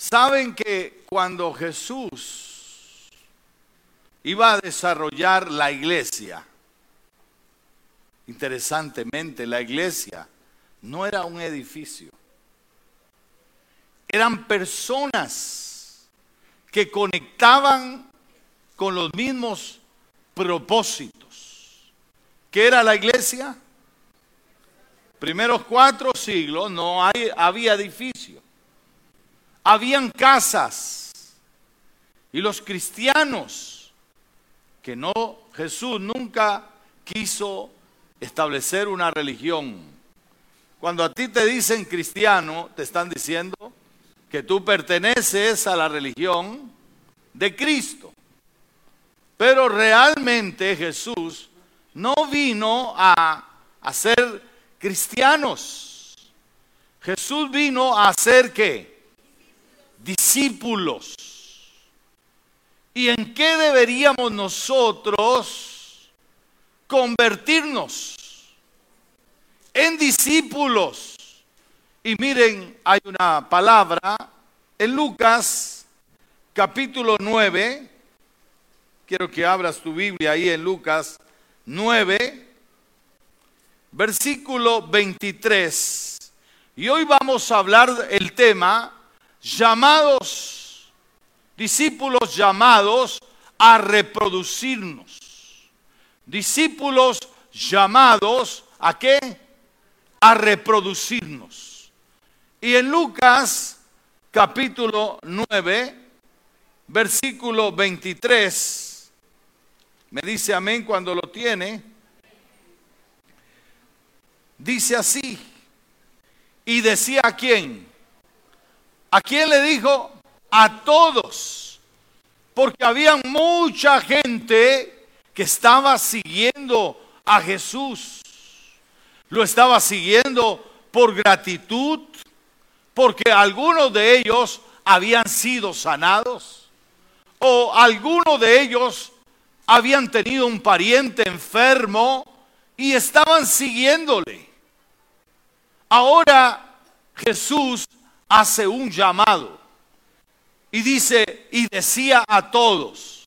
Saben que cuando Jesús iba a desarrollar la iglesia, interesantemente, la iglesia no era un edificio, eran personas que conectaban con los mismos propósitos. ¿Qué era la iglesia? Primeros cuatro siglos no hay, había edificio. Habían casas. Y los cristianos, que no, Jesús nunca quiso establecer una religión. Cuando a ti te dicen cristiano, te están diciendo que tú perteneces a la religión de Cristo. Pero realmente Jesús no vino a hacer cristianos. Jesús vino a hacer qué? Discípulos. ¿Y en qué deberíamos nosotros convertirnos? En discípulos. Y miren, hay una palabra en Lucas capítulo 9. Quiero que abras tu Biblia ahí en Lucas 9 versículo 23. Y hoy vamos a hablar el tema llamados, discípulos llamados a reproducirnos. Discípulos llamados a qué? A reproducirnos. Y en Lucas capítulo 9, versículo 23, me dice amén cuando lo tiene dice así. Y decía a quién. ¿A quién le dijo? A todos. Porque había mucha gente que estaba siguiendo a Jesús. Lo estaba siguiendo por gratitud, porque algunos de ellos habían sido sanados, o algunos de ellos habían tenido un pariente enfermo y estaban siguiéndole. Ahora Jesús hace un llamado y dice, y decía a todos,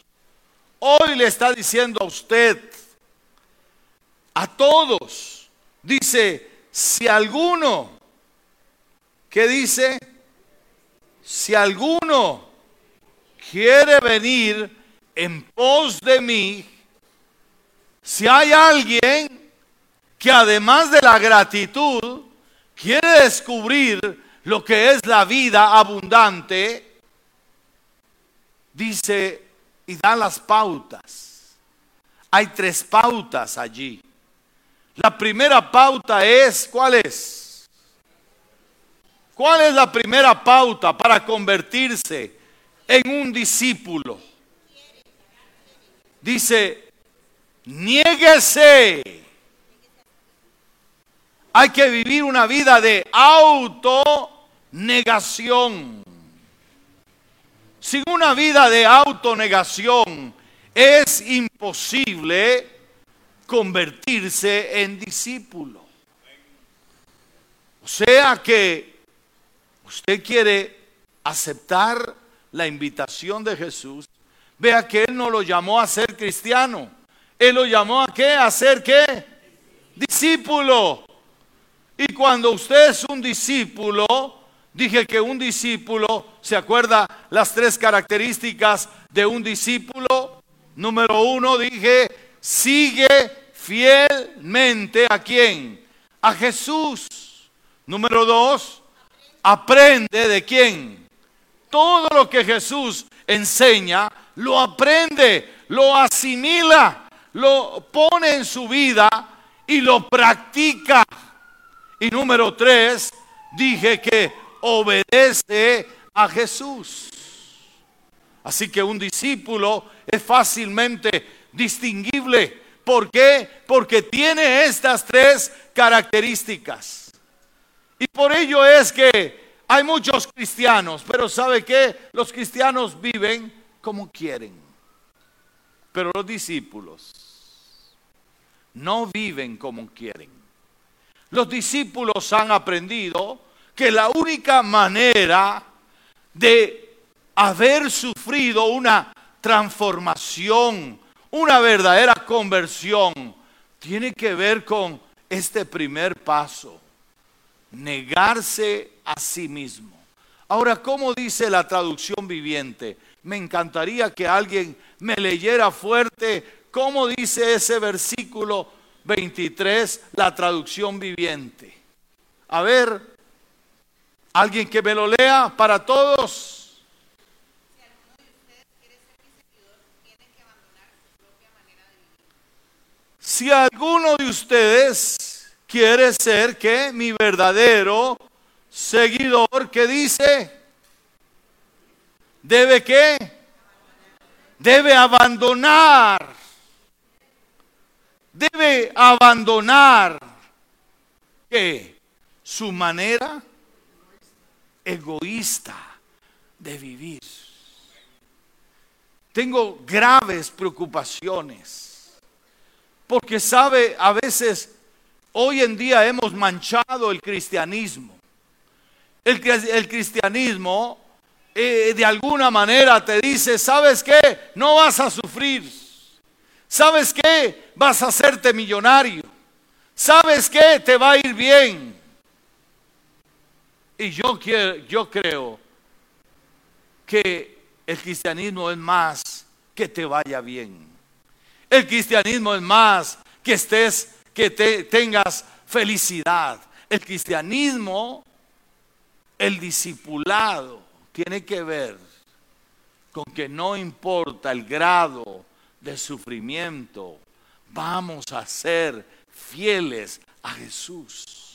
hoy le está diciendo a usted, a todos, dice, si alguno, ¿qué dice? Si alguno quiere venir en pos de mí, si hay alguien que además de la gratitud, quiere descubrir lo que es la vida abundante, dice y da las pautas. Hay tres pautas allí. La primera pauta es, ¿cuál es? ¿Cuál es la primera pauta para convertirse en un discípulo? Dice, niéguese hay que vivir una vida de autonegación. Sin una vida de autonegación es imposible convertirse en discípulo. O sea que usted quiere aceptar la invitación de Jesús, vea que Él no lo llamó a ser cristiano. Él lo llamó a qué? A ser qué? Discípulo. Y cuando usted es un discípulo, dije que un discípulo, ¿se acuerda las tres características de un discípulo? Número uno, dije, sigue fielmente a quién? A Jesús. Número dos, aprende de quién? Todo lo que Jesús enseña, lo aprende, lo asimila, lo pone en su vida y lo practica. Y número tres, dije que obedece a Jesús. Así que un discípulo es fácilmente distinguible. ¿Por qué? Porque tiene estas tres características. Y por ello es que hay muchos cristianos, pero ¿sabe qué? Los cristianos viven como quieren. Pero los discípulos no viven como quieren. Los discípulos han aprendido que la única manera de haber sufrido una transformación, una verdadera conversión, tiene que ver con este primer paso, negarse a sí mismo. Ahora, ¿cómo dice la traducción viviente? Me encantaría que alguien me leyera fuerte cómo dice ese versículo 23, la traducción viviente. A ver, alguien que me lo lea para todos. Si alguno de ustedes quiere ser que mi verdadero seguidor, ¿qué dice? ¿Debe qué? Debe abandonar. Debe abandonar ¿qué? su manera egoísta de vivir. Tengo graves preocupaciones porque sabe, a veces hoy en día hemos manchado el cristianismo. El, cristianismo eh, de alguna manera te dice, ¿sabes qué? No vas a sufrir. ¿Sabes qué? Vas a hacerte millonario. ¿Sabes qué? Te va a ir bien. Y yo, quiero, yo creo que el cristianismo es más que te vaya bien. El cristianismo es más que estés, que te, tengas felicidad. El cristianismo, el discipulado, tiene que ver con que no importa el grado de sufrimiento, vamos a ser fieles a Jesús.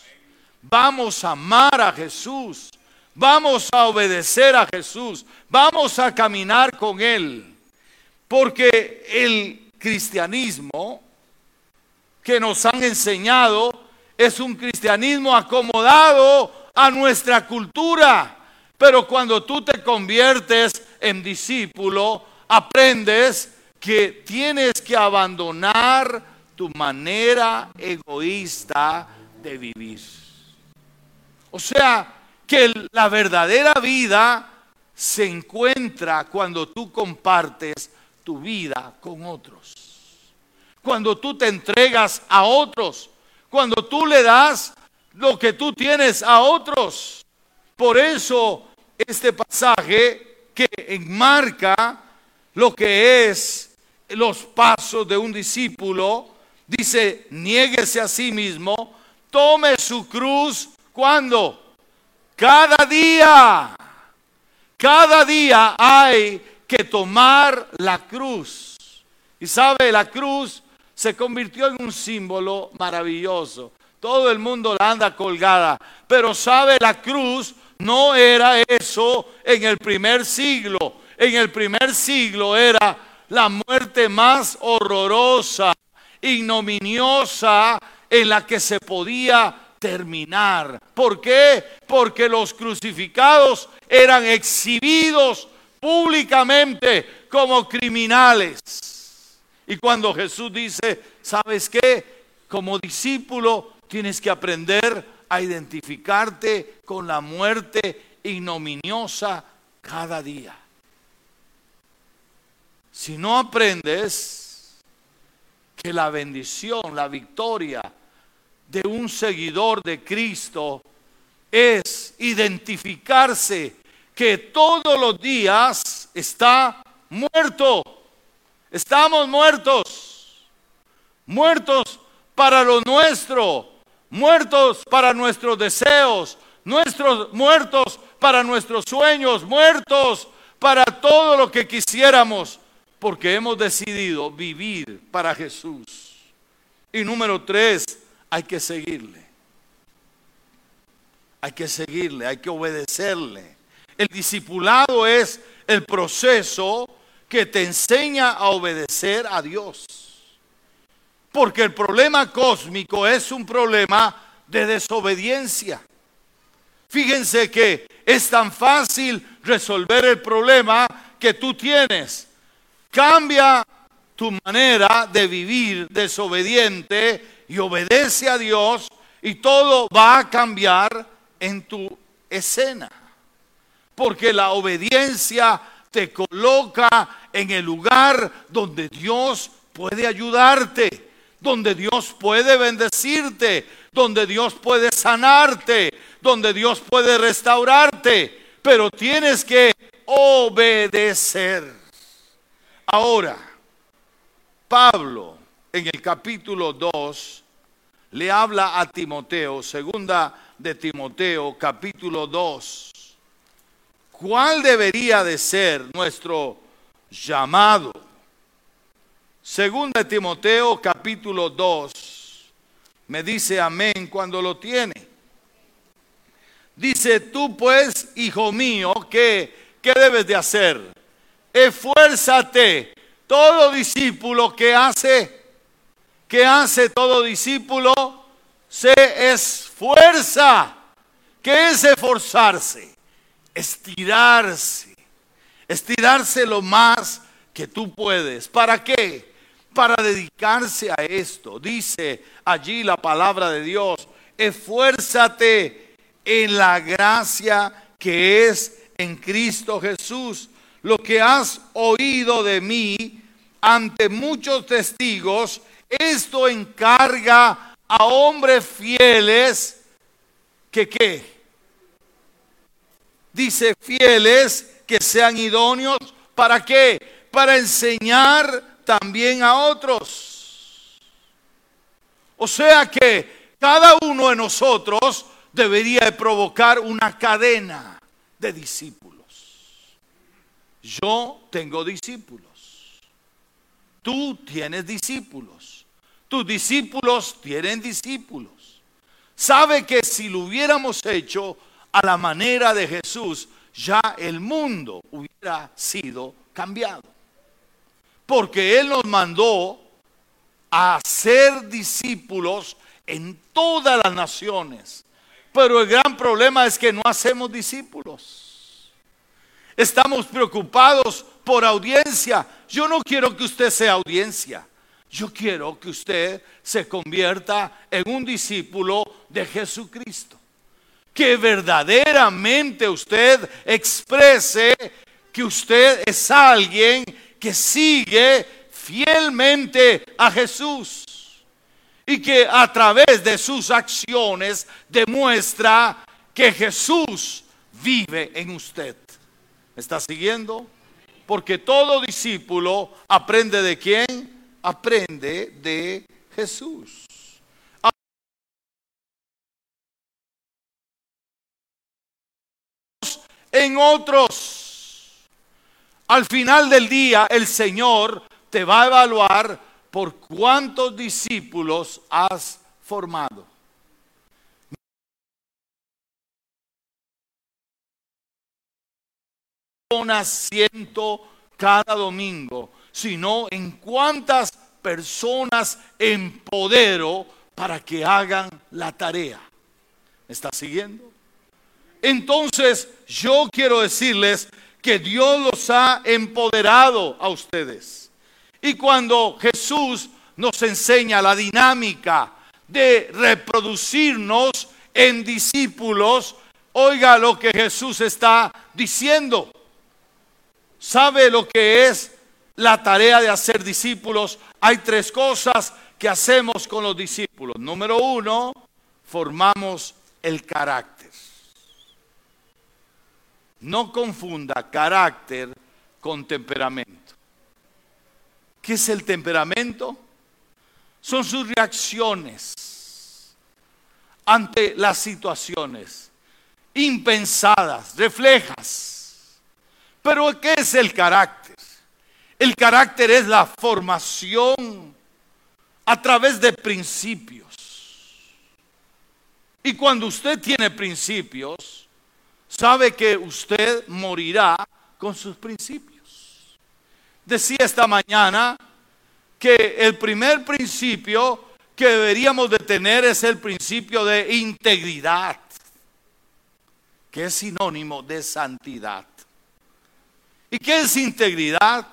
Vamos a amar a Jesús. Vamos a obedecer a Jesús. Vamos a caminar con Él. Porque el cristianismo que nos han enseñado es un cristianismo acomodado a nuestra cultura pero cuando tú te conviertes en discípulo, aprendes que tienes que abandonar tu manera egoísta de vivir. O sea, que la verdadera vida se encuentra cuando tú compartes tu vida con otros. Cuando tú te entregas a otros. Cuando tú le das lo que tú tienes a otros. Por eso este pasaje que enmarca lo que es los pasos de un discípulo, dice, niéguese a sí mismo, tome su cruz, ¿cuándo? Cada día. Cada día hay que tomar la cruz. Y sabe, la cruz se convirtió en un símbolo maravilloso. Todo el mundo la anda colgada. Pero sabe, la cruz no era eso en el primer siglo. En el primer siglo era la muerte más horrorosa, ignominiosa en la que se podía terminar. ¿Por qué? Porque los crucificados eran exhibidos públicamente como criminales. Y cuando Jesús dice, ¿sabes qué? Como discípulo tienes que aprender a identificarte con la muerte ignominiosa cada día. Si no aprendes que la bendición, la victoria de un seguidor de Cristo es identificarse que todos los días está muerto. Estamos muertos. Muertos para lo nuestro muertos para nuestros deseos, nuestros muertos para nuestros sueños, muertos para todo lo que quisiéramos, porque hemos decidido vivir para Jesús. Y número tres, hay que seguirle. Hay que seguirle, hay que obedecerle. El discipulado es el proceso que te enseña a obedecer a Dios. Porque el problema cósmico es un problema de desobediencia. Fíjense que es tan fácil resolver el problema que tú tienes. Cambia tu manera de vivir desobediente y obedece a Dios y todo va a cambiar en tu escena. Porque la obediencia te coloca en el lugar donde Dios puede ayudarte, donde Dios puede bendecirte, donde Dios puede sanarte, donde Dios puede restaurarte. Pero tienes que obedecer. Ahora, Pablo en el capítulo 2 le habla a Timoteo, segunda de Timoteo, capítulo 2. ¿Cuál debería de ser nuestro llamado? Segunda de Timoteo, capítulo 2. Me dice amén cuando lo tiene. Dice, tú pues, hijo mío, ¿qué, qué debes de hacer? Esfuérzate. Todo discípulo que hace, que hace todo discípulo, se esfuerza. ¿Qué es esforzarse? Estirarse. Estirarse lo más que tú puedes. ¿Para qué? Para dedicarse a esto. Dice allí la palabra de Dios. Esfuérzate en la gracia que es en Cristo Jesús. Lo que has oído de mí ante muchos testigos, esto encarga a hombres fieles que qué? Dice fieles que sean idóneos. ¿Para qué? Para enseñar también a otros. O sea que cada uno de nosotros debería provocar una cadena de discípulos. Yo tengo discípulos. Tú tienes discípulos. Tus discípulos tienen discípulos. Sabe que si lo hubiéramos hecho a la manera de Jesús, ya el mundo hubiera sido cambiado. Porque Él nos mandó a ser discípulos en todas las naciones. Pero el gran problema es que no hacemos discípulos. Estamos preocupados por audiencia. Yo no quiero que usted sea audiencia. Yo quiero que usted se convierta en un discípulo de Jesucristo. Que verdaderamente usted exprese que usted es alguien que sigue fielmente a Jesús. Y que a través de sus acciones demuestra que Jesús vive en usted. ¿Me está siguiendo? Porque todo discípulo aprende de quién? Aprende de Jesús. En otros, al final del día el Señor te va a evaluar por cuántos discípulos has formado. siento cada domingo sino en cuántas personas empodero para que hagan la tarea. ¿Me está siguiendo? Entonces yo quiero decirles que Dios los ha empoderado a ustedes. Y cuando Jesús nos enseña la dinámica de reproducirnos en discípulos, oiga lo que Jesús está diciendo. ¿Sabe lo que es la tarea de hacer discípulos, hay tres cosas que hacemos con los discípulos. Número uno, formamos el carácter. No confunda carácter con temperamento. ¿Qué es el temperamento? Son sus reacciones ante las situaciones impensadas, reflejas. Pero ¿qué es el carácter? El carácter es la formación a través de principios. Y cuando usted tiene principios, sabe que usted morirá con sus principios. Decía esta mañana que el primer principio que deberíamos de tener es el principio de integridad, que es sinónimo de santidad. ¿Y qué es integridad?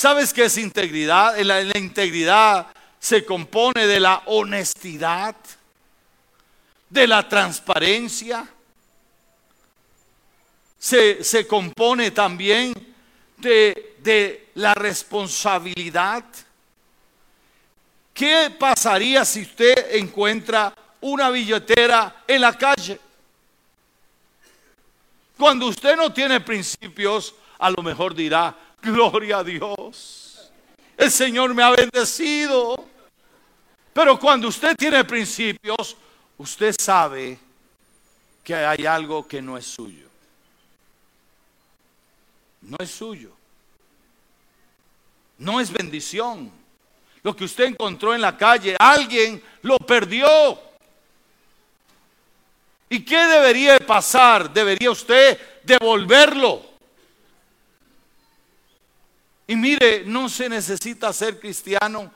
¿Sabes qué es integridad? La, la integridad se compone de la honestidad, de la transparencia, se, se compone también de, de la responsabilidad. ¿Qué pasaría si usted encuentra una billetera en la calle? Cuando usted no tiene principios, a lo mejor dirá, gloria a Dios. El Señor me ha bendecido. Pero cuando usted tiene principios, usted sabe que hay algo que no es suyo. No es suyo. No es bendición. Lo que usted encontró en la calle, alguien lo perdió. ¿Y qué debería pasar? Debería usted devolverlo. Y mire, no se necesita ser cristiano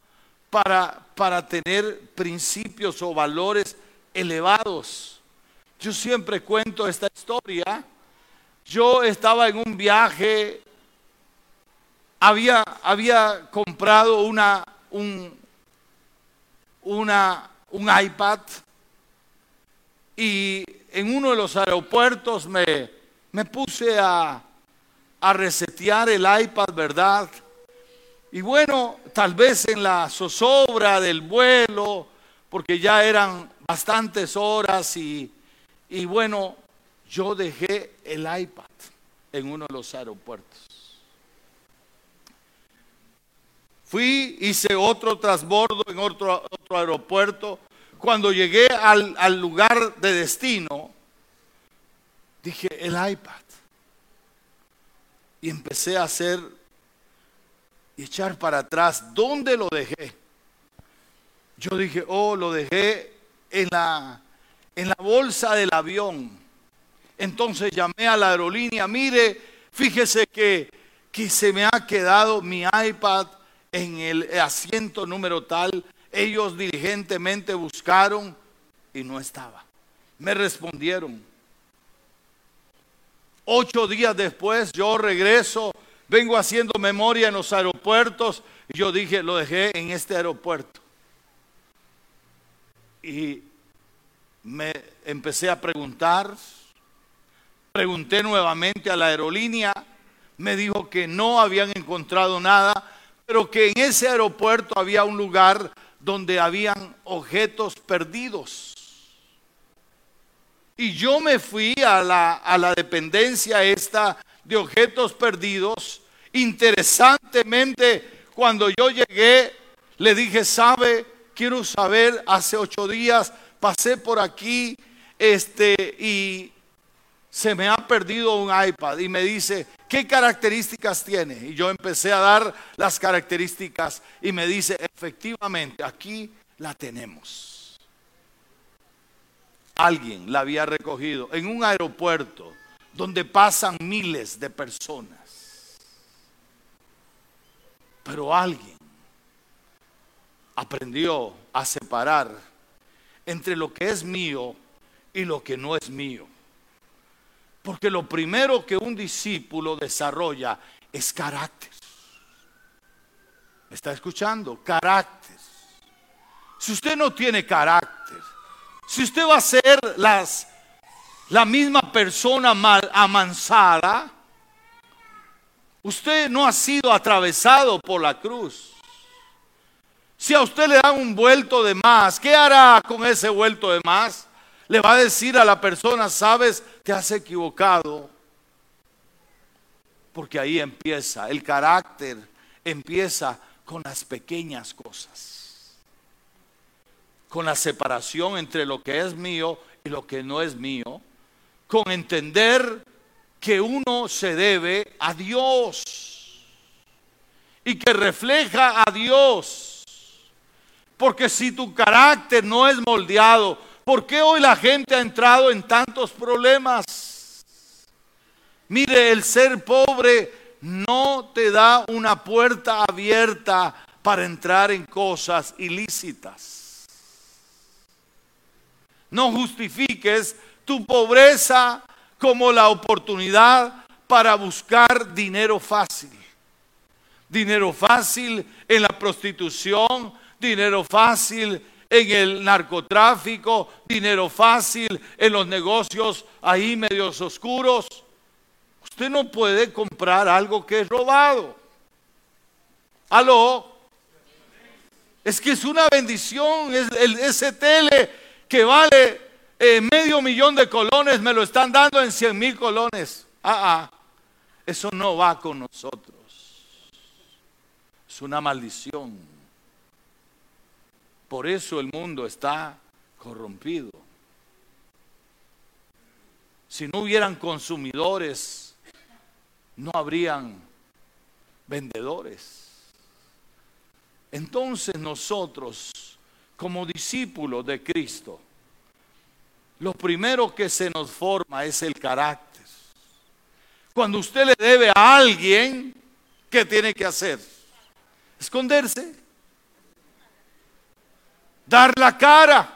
para, para tener principios o valores elevados. Yo siempre cuento esta historia. Yo estaba en un viaje, había, había comprado una, un, un iPad y en uno de los aeropuertos me, me puse a, a resetear el iPad, ¿verdad? Y bueno, tal vez en la zozobra del vuelo, porque ya eran bastantes horas y, y bueno, yo dejé el iPad en uno de los aeropuertos. Fui, hice otro transbordo en otro, otro aeropuerto. Cuando llegué al, al lugar de destino, dije, el iPad. Y empecé a hacer y echar para atrás. ¿Dónde lo dejé? Yo dije, oh, lo dejé en la, en la bolsa del avión. Entonces llamé a la aerolínea, mire, fíjese que, que se me ha quedado mi iPad en el asiento número tal, ellos diligentemente buscaron y no estaba. Me respondieron. Ocho días después yo regreso, vengo haciendo memoria en los aeropuertos y yo dije, lo dejé en este aeropuerto. Y me empecé a preguntar, pregunté nuevamente a la aerolínea, me dijo que no habían encontrado nada pero que en ese aeropuerto había un lugar donde habían objetos perdidos. Y yo me fui a la, a la dependencia esta de objetos perdidos. Interesantemente, cuando yo llegué, le dije, sabe, quiero saber, hace ocho días pasé por aquí este, y se me ha perdido un iPad. Y me dice, ¿qué características tiene? Y yo empecé a dar las características y me dice, efectivamente, aquí la tenemos. Alguien la había recogido en un aeropuerto donde pasan miles de personas. Pero alguien aprendió a separar entre lo que es mío y lo que no es mío. Porque lo primero que un discípulo desarrolla es carácter. ¿Me está escuchando? Carácter. Si usted no tiene carácter, si usted va a ser las, la misma persona mal amansada, usted no ha sido atravesado por la cruz. Si a usted le dan un vuelto de más, ¿qué hará con ese vuelto de más? Le va a decir a la persona, sabes, te has equivocado. Porque ahí empieza, el carácter empieza con las pequeñas cosas. Con la separación entre lo que es mío y lo que no es mío. Con entender que uno se debe a Dios. Y que refleja a Dios. Porque si tu carácter no es moldeado ¿Por qué hoy la gente ha entrado en tantos problemas? Mire, el ser pobre no te da una puerta abierta para entrar en cosas ilícitas. No justifiques tu pobreza como la oportunidad para buscar dinero fácil. Dinero fácil en la prostitución, dinero fácil en el narcotráfico, dinero fácil en los negocios ahí medios oscuros. Usted no puede comprar algo que es robado. Aló. Es que es una bendición. Es el, ese tele que vale eh, medio millón de colones me lo están dando en 100 mil colones. Ah, ah. Eso no va con nosotros. Es una maldición. Por eso el mundo está corrompido. Si no hubieran consumidores, no habrían vendedores. Entonces nosotros, como discípulos de Cristo, lo primero que se nos forma es el carácter. Cuando usted le debe a alguien, ¿qué tiene que hacer? Esconderse. Dar la cara.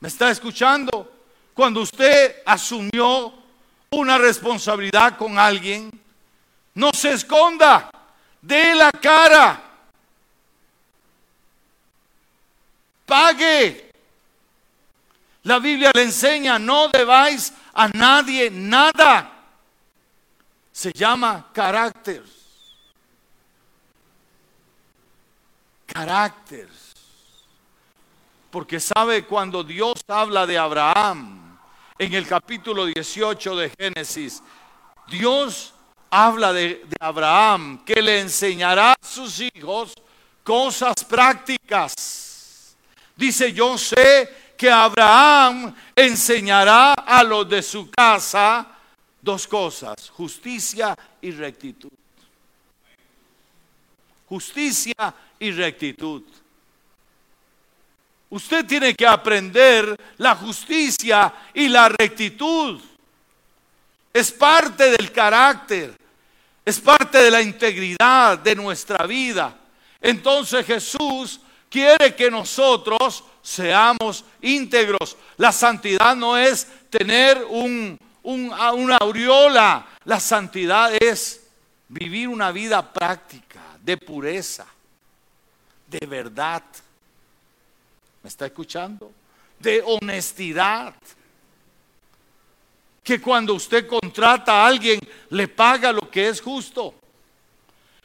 ¿Me está escuchando? Cuando usted asumió una responsabilidad con alguien, no se esconda, dé la cara, pague. La Biblia le enseña, no debáis a nadie nada. Se llama carácter. Carácter. Porque sabe cuando Dios habla de Abraham en el capítulo 18 de Génesis, Dios habla de, Abraham que le enseñará a sus hijos cosas prácticas. Dice, yo sé que Abraham enseñará a los de su casa dos cosas, justicia y rectitud. Justicia y rectitud. Usted tiene que aprender la justicia y la rectitud. Es parte del carácter, es parte de la integridad de nuestra vida. Entonces Jesús quiere que nosotros seamos íntegros. La santidad no es tener un, una aureola. La santidad es vivir una vida práctica, de pureza, de verdad. ¿Me está escuchando? De honestidad. Que cuando usted contrata a alguien le paga lo que es justo.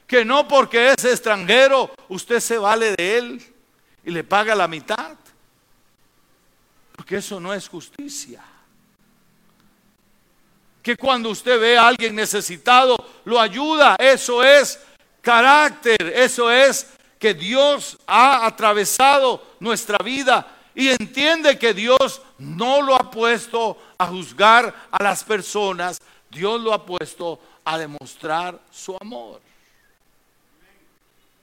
Que no porque es extranjero usted se vale de él y le paga la mitad. Porque eso no es justicia. Que cuando usted ve a alguien necesitado, lo ayuda. Eso es carácter. Eso es que Dios ha atravesado nuestra vida y entiende que Dios no lo ha puesto a juzgar a las personas. Dios lo ha puesto a demostrar su amor.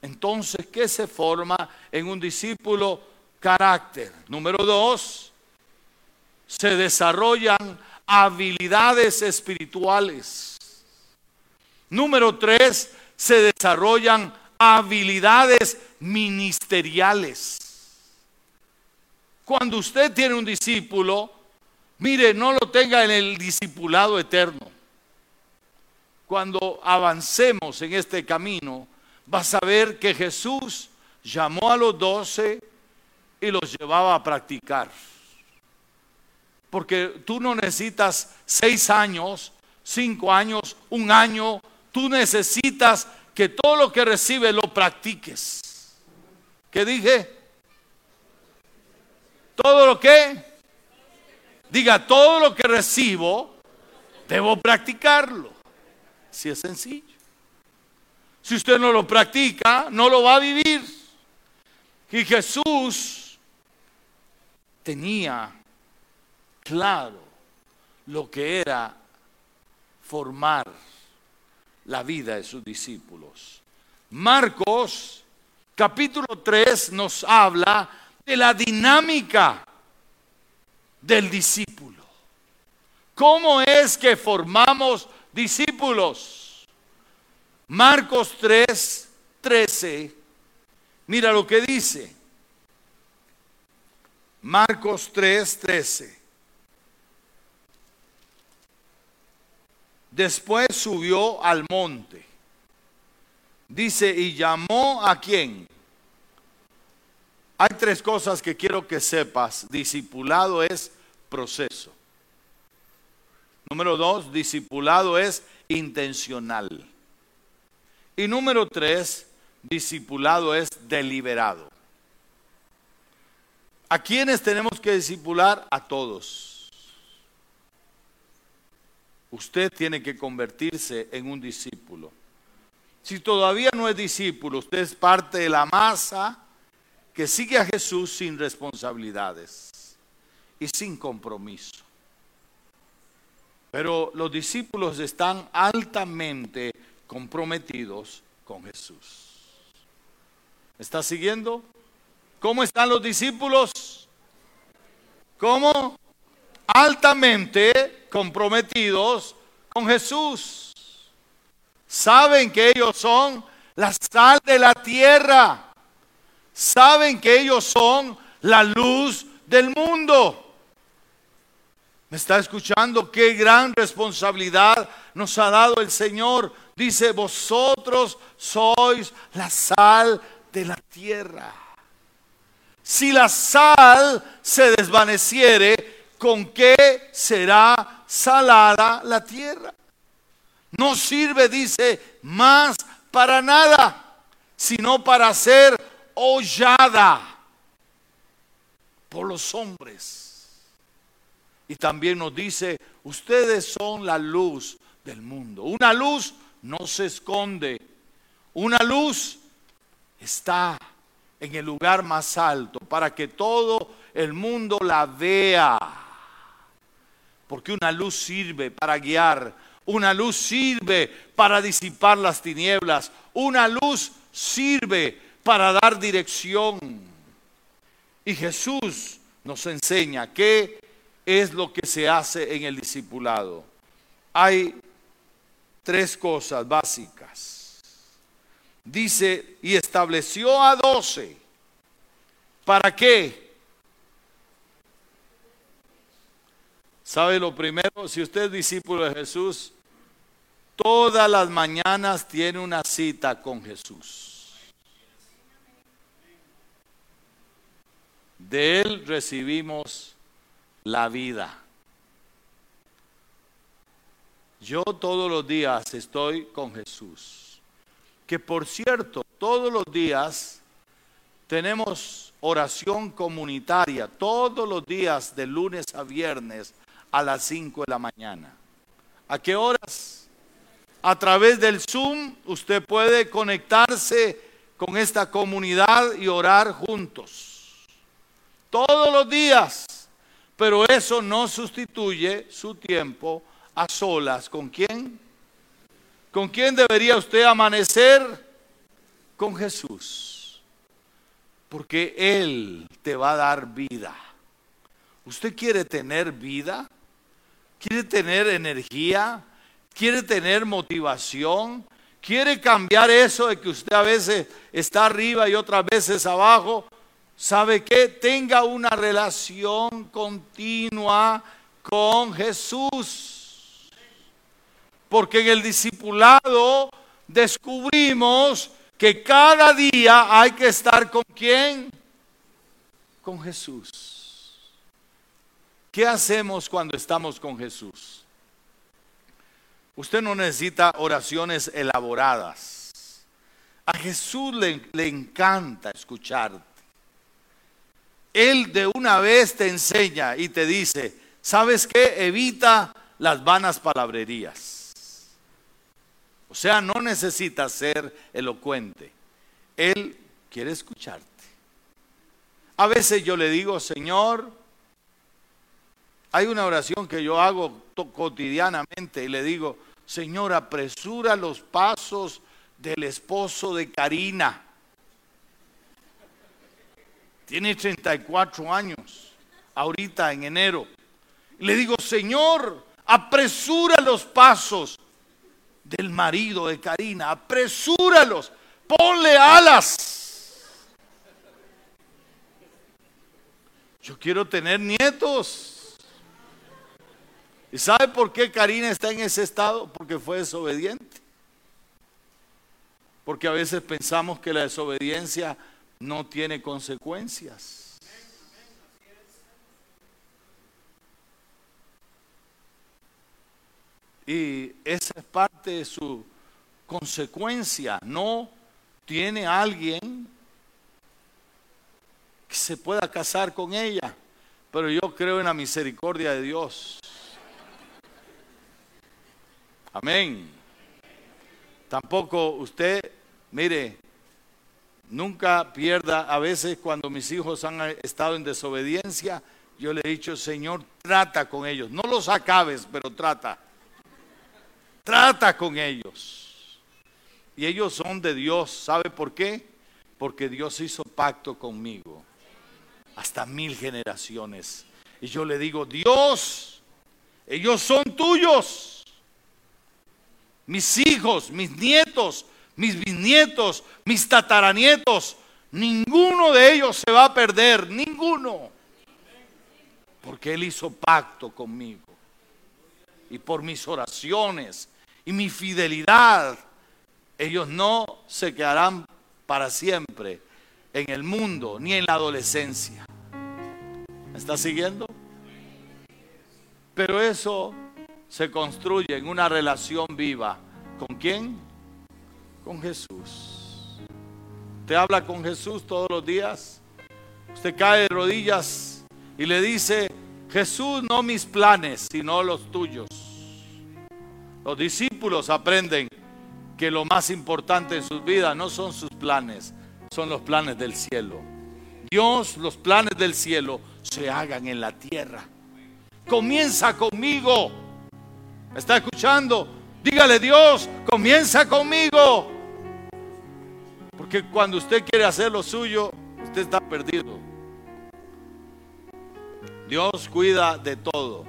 Entonces, ¿qué se forma en un discípulo? Carácter. Número dos, se desarrollan habilidades espirituales. Número tres, se desarrollan habilidades ministeriales. Cuando usted tiene un discípulo, mire, no lo tenga en el discipulado eterno. Cuando avancemos en este camino, vas a ver que Jesús llamó a los doce y los llevaba a practicar. Porque tú no necesitas seis años, cinco años, un año. Tú necesitas que todo lo que recibes lo practiques. ¿Qué dije? Todo lo que, diga, todo lo que recibo, debo practicarlo. Si es sencillo. Si usted no lo practica, no lo va a vivir. Y Jesús tenía claro lo que era formar la vida de sus discípulos. Marcos capítulo 3 nos habla de la dinámica del discípulo. ¿Cómo es que formamos discípulos? Marcos 3, 13. Mira lo que dice. Marcos 3, 13. Después subió al monte. Dice, y llamó a quién. Hay tres cosas que quiero que sepas. Discipulado es proceso. Número dos, discipulado es intencional. Y número tres, discipulado es deliberado. ¿A quiénes tenemos que discipular? A todos. Usted tiene que convertirse en un discípulo. Si todavía no es discípulo, usted es parte de la masa que sigue a Jesús sin responsabilidades y sin compromiso. Pero los discípulos están altamente comprometidos con Jesús. ¿Está siguiendo? ¿Cómo están los discípulos? ¿Cómo? Altamente comprometidos con Jesús. Saben que ellos son la sal de la tierra. Saben que ellos son la luz del mundo. ¿Me está escuchando? Qué gran responsabilidad nos ha dado el Señor. Dice, vosotros sois la sal de la tierra. Si la sal se desvaneciere, ¿con qué será salada la tierra? no sirve, dice, más para nada, sino para ser hollada por los hombres. Y también nos dice, ustedes son la luz del mundo. Una luz no se esconde. Una luz está en el lugar más alto para que todo el mundo la vea. Porque una luz sirve para guiar, una luz sirve para disipar las tinieblas. Una luz sirve para dar dirección. Y Jesús nos enseña qué es lo que se hace en el discipulado. Hay tres cosas básicas. Dice, y estableció a doce. ¿Para qué? ¿Sabe lo primero? Si usted es discípulo de Jesús, todas las mañanas tiene una cita con Jesús. De Él recibimos la vida. Yo todos los días estoy con Jesús. Que por cierto, todos los días tenemos oración comunitaria, todos los días de lunes a viernes a las 5 de la mañana. ¿A qué horas? A través del Zoom usted puede conectarse con esta comunidad y orar juntos. Todos los días. Pero eso no sustituye su tiempo a solas. ¿Con quién? ¿Con quién debería usted amanecer? Con Jesús. Porque Él te va a dar vida. ¿Usted quiere tener vida? quiere tener energía, quiere tener motivación, quiere cambiar eso de que usted a veces está arriba y otras veces abajo. ¿Sabe que Tenga una relación continua con Jesús. Porque en el discipulado descubrimos que cada día hay que estar con quién? Con Jesús. ¿Qué hacemos cuando estamos con Jesús? Usted no necesita oraciones elaboradas. A Jesús le, encanta escucharte. Él de una vez te enseña y te dice, ¿sabes qué? Evita las vanas palabrerías. O sea, no necesitas ser elocuente. Él quiere escucharte. A veces yo le digo, Señor, hay una oración que yo hago cotidianamente y le digo, Señor, apresura los pasos del esposo de Karina. Tiene 34 años, ahorita en enero. le digo, Señor, apresura los pasos del marido de Karina, apresúralos, ponle alas. Yo quiero tener nietos. ¿Y sabe por qué Karina está en ese estado? Porque fue desobediente. Porque a veces pensamos que la desobediencia no tiene consecuencias. Y esa es parte de su consecuencia. No tiene alguien que se pueda casar con ella. Pero yo creo en la misericordia de Dios. Amén. Tampoco usted, mire, nunca pierda, a veces cuando mis hijos han estado en desobediencia, yo le he dicho, Señor, trata con ellos. No los acabes, pero trata. Trata con ellos. Y ellos son de Dios. ¿Sabe por qué? Porque Dios hizo pacto conmigo. Hasta mil generaciones. Y yo le digo, Dios, ellos son tuyos. Mis hijos, mis nietos, mis bisnietos, mis tataranietos, ninguno de ellos se va a perder, ninguno. Porque Él hizo pacto conmigo. Y por mis oraciones y mi fidelidad, ellos no se quedarán para siempre en el mundo ni en la adolescencia. ¿Me está siguiendo? Pero eso se construye en una relación viva. ¿Con quién? Con Jesús. Usted habla con Jesús todos los días. Usted cae de rodillas y le dice, Jesús, no mis planes, sino los tuyos. Los discípulos aprenden que lo más importante en sus vidas no son sus planes, son los planes del cielo. Dios, los planes del cielo se hagan en la tierra. Comienza conmigo. ¿Me está escuchando? Dígale Dios, comienza conmigo. Porque cuando usted quiere hacer lo suyo, usted está perdido. Dios cuida de todo.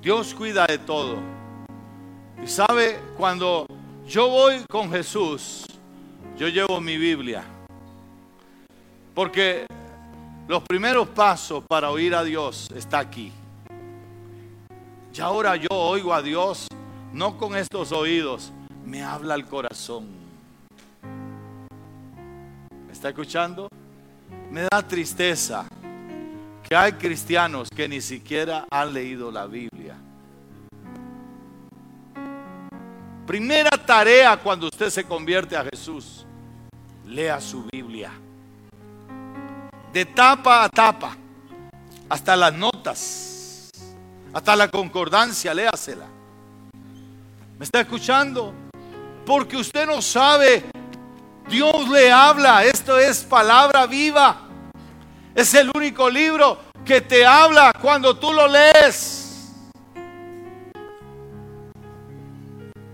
Dios cuida de todo. Y sabe, cuando yo voy con Jesús, yo llevo mi Biblia. Porque los primeros pasos para oír a Dios está aquí. Y ahora yo oigo a Dios no con estos oídos, me habla el corazón. ¿Me está escuchando? Me da tristeza que hay cristianos que ni siquiera han leído la Biblia. Primera tarea cuando usted se convierte a Jesús, lea su Biblia. De tapa a tapa, hasta las notas, hasta la concordancia, léasela. ¿Me está escuchando? Porque usted no sabe, Dios le habla, esto es palabra viva. Es el único libro que te habla cuando tú lo lees.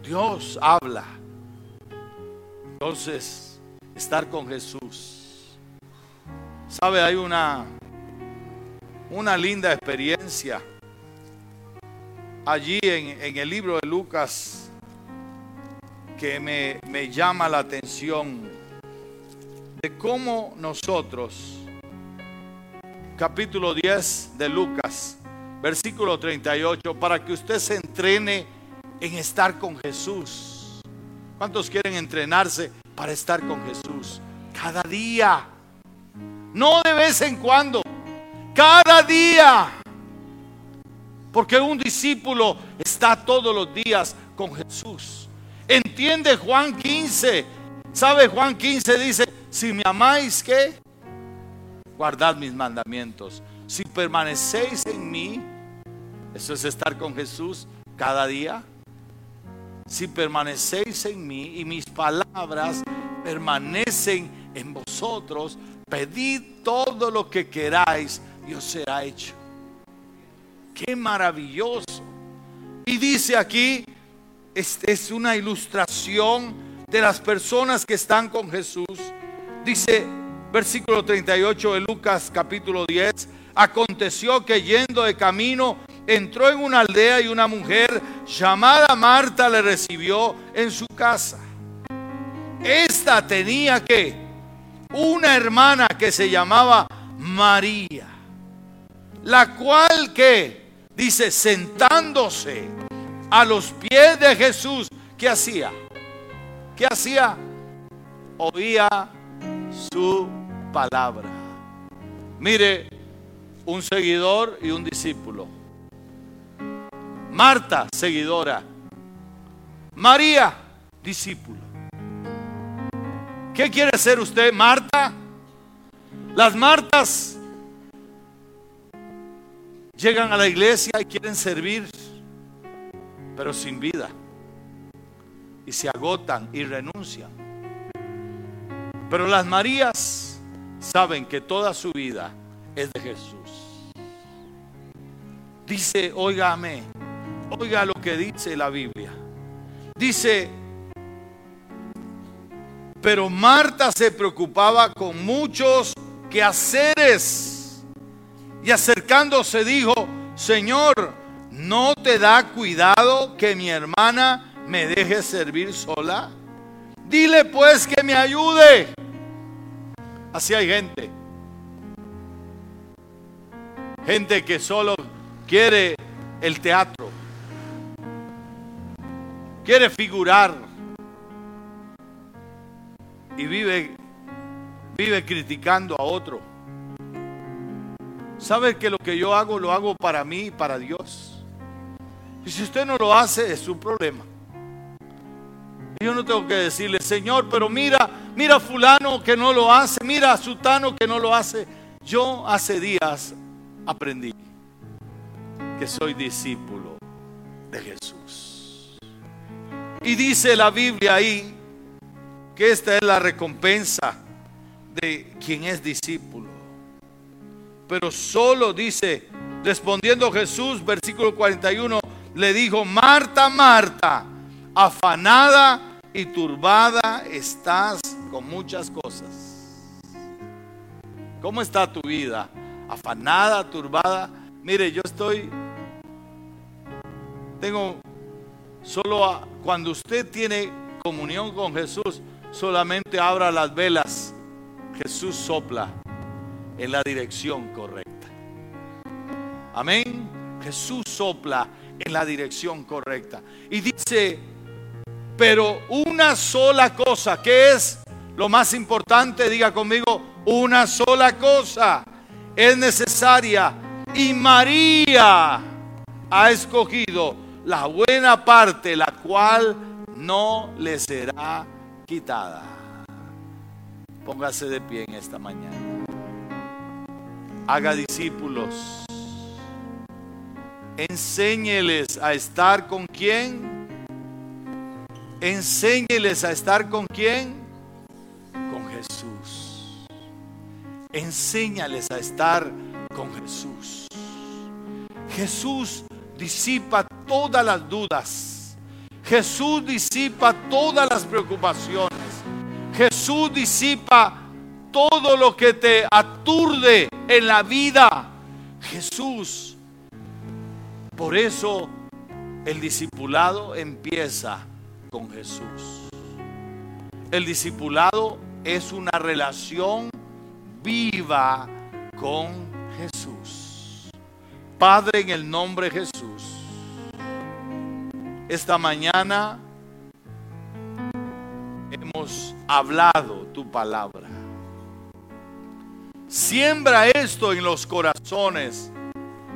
Dios habla. Entonces, estar con Jesús. ¿Sabe? Hay una, una linda experiencia allí en, en el libro de Lucas que me, me llama la atención de cómo nosotros capítulo 10 de Lucas, versículo 38, para que usted se entrene en estar con Jesús. ¿Cuántos quieren entrenarse para estar con Jesús? Cada día, no de vez en cuando, cada día. Porque un discípulo está todos los días con Jesús. Entiende Juan 15. ¿Sabe Juan 15 dice, si me amáis, ¿qué? guardad mis mandamientos. Si permanecéis en mí, eso es estar con Jesús cada día. Si permanecéis en mí y mis palabras permanecen en vosotros, pedid todo lo que queráis y os será hecho. Qué maravilloso. Y dice aquí, es, es una ilustración de las personas que están con Jesús. Dice, versículo 38 de Lucas capítulo 10, aconteció que yendo de camino entró en una aldea y una mujer llamada Marta le recibió en su casa. Esta tenía que una hermana que se llamaba María, la cual que dice sentándose a los pies de Jesús, ¿qué hacía? ¿Qué hacía? Oía su palabra. Mire, un seguidor y un discípulo. Marta, seguidora. María, discípulo. ¿Qué quiere ser usted, Marta? Las Martas llegan a la iglesia y quieren servir, pero sin vida. Y se agotan y renuncian. Pero las Marías saben que toda su vida es de Jesús. Dice, óigame, oiga lo que dice la Biblia. Dice, pero Marta se preocupaba con muchos quehaceres y acercándose dijo, Señor, ¿no te da cuidado que mi hermana me deje servir sola? Dile pues que me ayude. Así hay gente. Gente que solo quiere el teatro. Quiere figurar. Y vive vive criticando a otro. ¿Sabe que lo que yo hago lo hago para mí y para Dios? Y si usted no lo hace es su problema. Yo no tengo que decirle, Señor, pero mira, mira fulano que no lo hace, mira a sutano que no lo hace. Yo hace días aprendí que soy discípulo de Jesús. Y dice la Biblia ahí que esta es la recompensa de quien es discípulo. Pero solo dice, respondiendo Jesús, versículo 41, le dijo, Marta, Marta, afanada y turbada estás con muchas cosas. ¿Cómo está tu vida? Afanada, turbada. Mire, yo estoy, tengo, solo cuando usted tiene comunión con Jesús, solamente abra las velas Jesús sopla en la dirección correcta. Amén. Jesús sopla en la dirección correcta. Y dice, pero una sola cosa, que es lo más importante? Diga conmigo, una sola cosa es necesaria. Y María ha escogido la buena parte, la cual no le será quitada. Póngase de pie en esta mañana. Haga discípulos. Enséñeles a estar con quién. Enséñeles a estar con quién. Con Jesús. Enséñales a estar con Jesús. Jesús disipa todas las dudas. Jesús disipa todas las preocupaciones. Jesús disipa todo lo que te aturde en la vida. Jesús. Por eso el discipulado empieza con Jesús. El discipulado es una relación viva con Jesús. Padre, en el nombre de Jesús, esta mañana hemos hablado tu palabra. Siembra esto en los corazones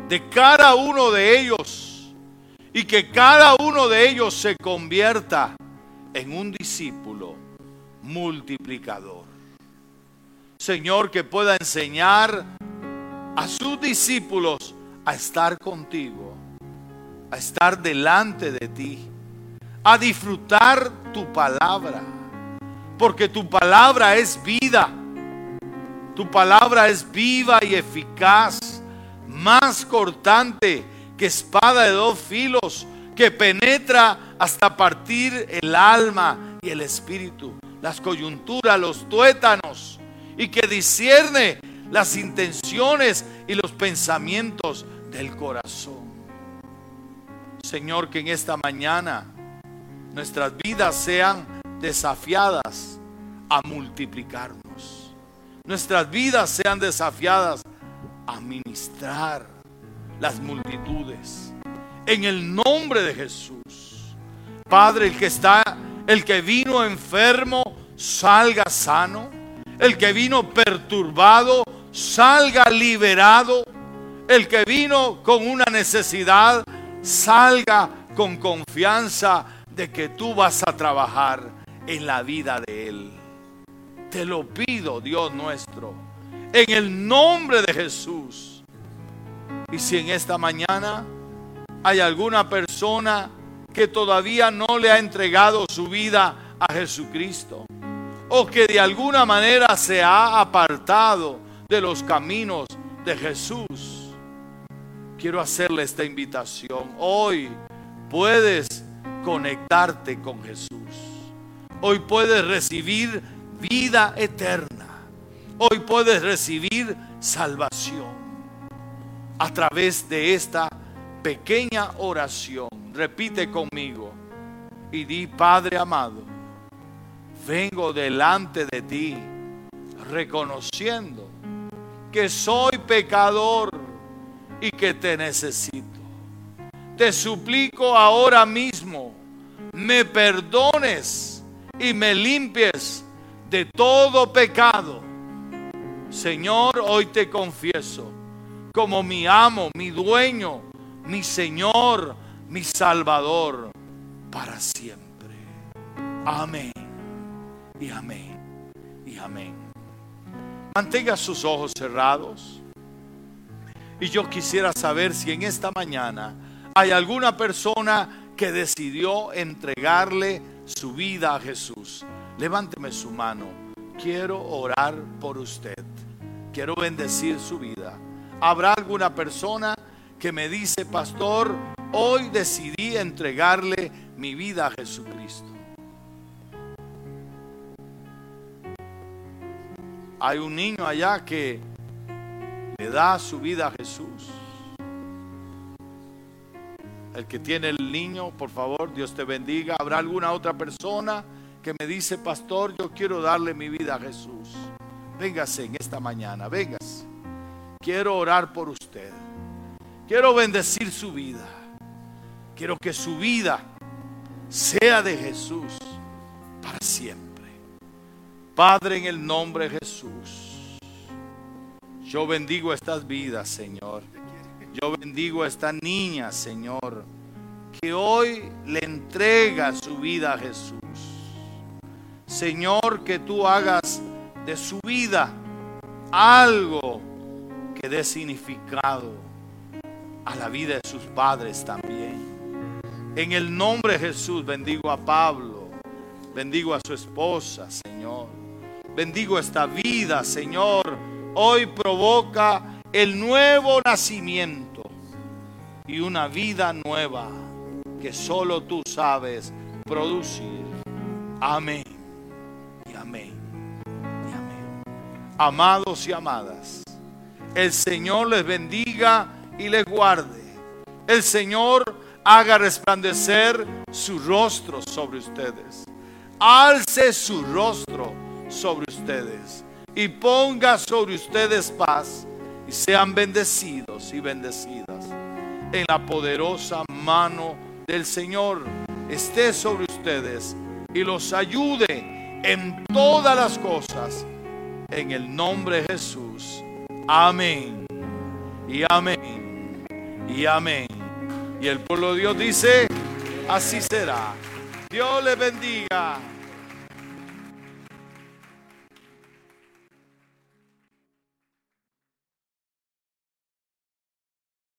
de cada uno de ellos y que cada uno de ellos se convierta en un discípulo multiplicador. Señor, que pueda enseñar a sus discípulos a estar contigo, a estar delante de ti, a disfrutar tu palabra porque tu palabra es vida. Tu palabra es viva y eficaz, más cortante que espada de dos filos, que penetra hasta partir el alma y el espíritu, las coyunturas, los tuétanos, y que discierne las intenciones y los pensamientos del corazón. Señor, que en esta mañana nuestras vidas sean desafiadas a multiplicarnos. Nuestras vidas sean desafiadas a ministrar las multitudes. En el nombre de Jesús. Padre, el que está, el que vino enfermo, salga sano. El que vino perturbado, salga liberado. El que vino con una necesidad, salga con confianza de que tú vas a trabajar en la vida de Él. Te lo pido, Dios nuestro, en el nombre de Jesús. Y si en esta mañana hay alguna persona que todavía no le ha entregado su vida a Jesucristo, o que de alguna manera se ha apartado de los caminos de Jesús, quiero hacerle esta invitación. Hoy puedes conectarte con Jesús. Hoy puedes recibir vida eterna. Hoy puedes recibir salvación a través de esta pequeña oración. Repite conmigo y di, Padre amado, vengo delante de ti reconociendo que soy pecador y que te necesito. Te suplico ahora mismo, me perdones y me limpies de todo pecado. Señor, hoy te confieso como mi amo, mi dueño, mi Señor, mi Salvador, para siempre. Amén. Y amén. Y amén. Mantenga sus ojos cerrados. Y yo quisiera saber si en esta mañana hay alguna persona que decidió entregarle su vida a Jesús. Levánteme su mano. Quiero orar por usted. Quiero bendecir su vida. ¿Habrá alguna persona que me dice, pastor, hoy decidí entregarle mi vida a Jesucristo? Hay un niño allá que le da su vida a Jesús. El que tiene el niño, por favor, Dios te bendiga. ¿Habrá alguna otra persona que me dice, pastor, yo quiero darle mi vida a Jesús? Véngase en esta mañana, véngase. Quiero orar por usted. Quiero bendecir su vida. Quiero que su vida sea de Jesús para siempre. Padre, en el nombre de Jesús, yo bendigo estas vidas, Señor. Yo bendigo a esta niña, Señor, que hoy le entrega su vida a Jesús. Señor, que tú hagas de su vida algo que dé significado a la vida de sus padres también. En el nombre de Jesús bendigo a Pablo, bendigo a su esposa, Señor. Bendigo esta vida, Señor. Hoy provoca el nuevo nacimiento y una vida nueva que solo tú sabes producir. Amén. Amados y amadas, el Señor les bendiga y les guarde. El Señor haga resplandecer su rostro sobre ustedes. Alce su rostro sobre ustedes y ponga sobre ustedes paz y sean bendecidos y bendecidas. En la poderosa mano del Señor esté sobre ustedes y los ayude en todas las cosas. En el nombre de Jesús. Amén. Y amén. Y amén. Y el pueblo de Dios dice, así será. Dios le bendiga.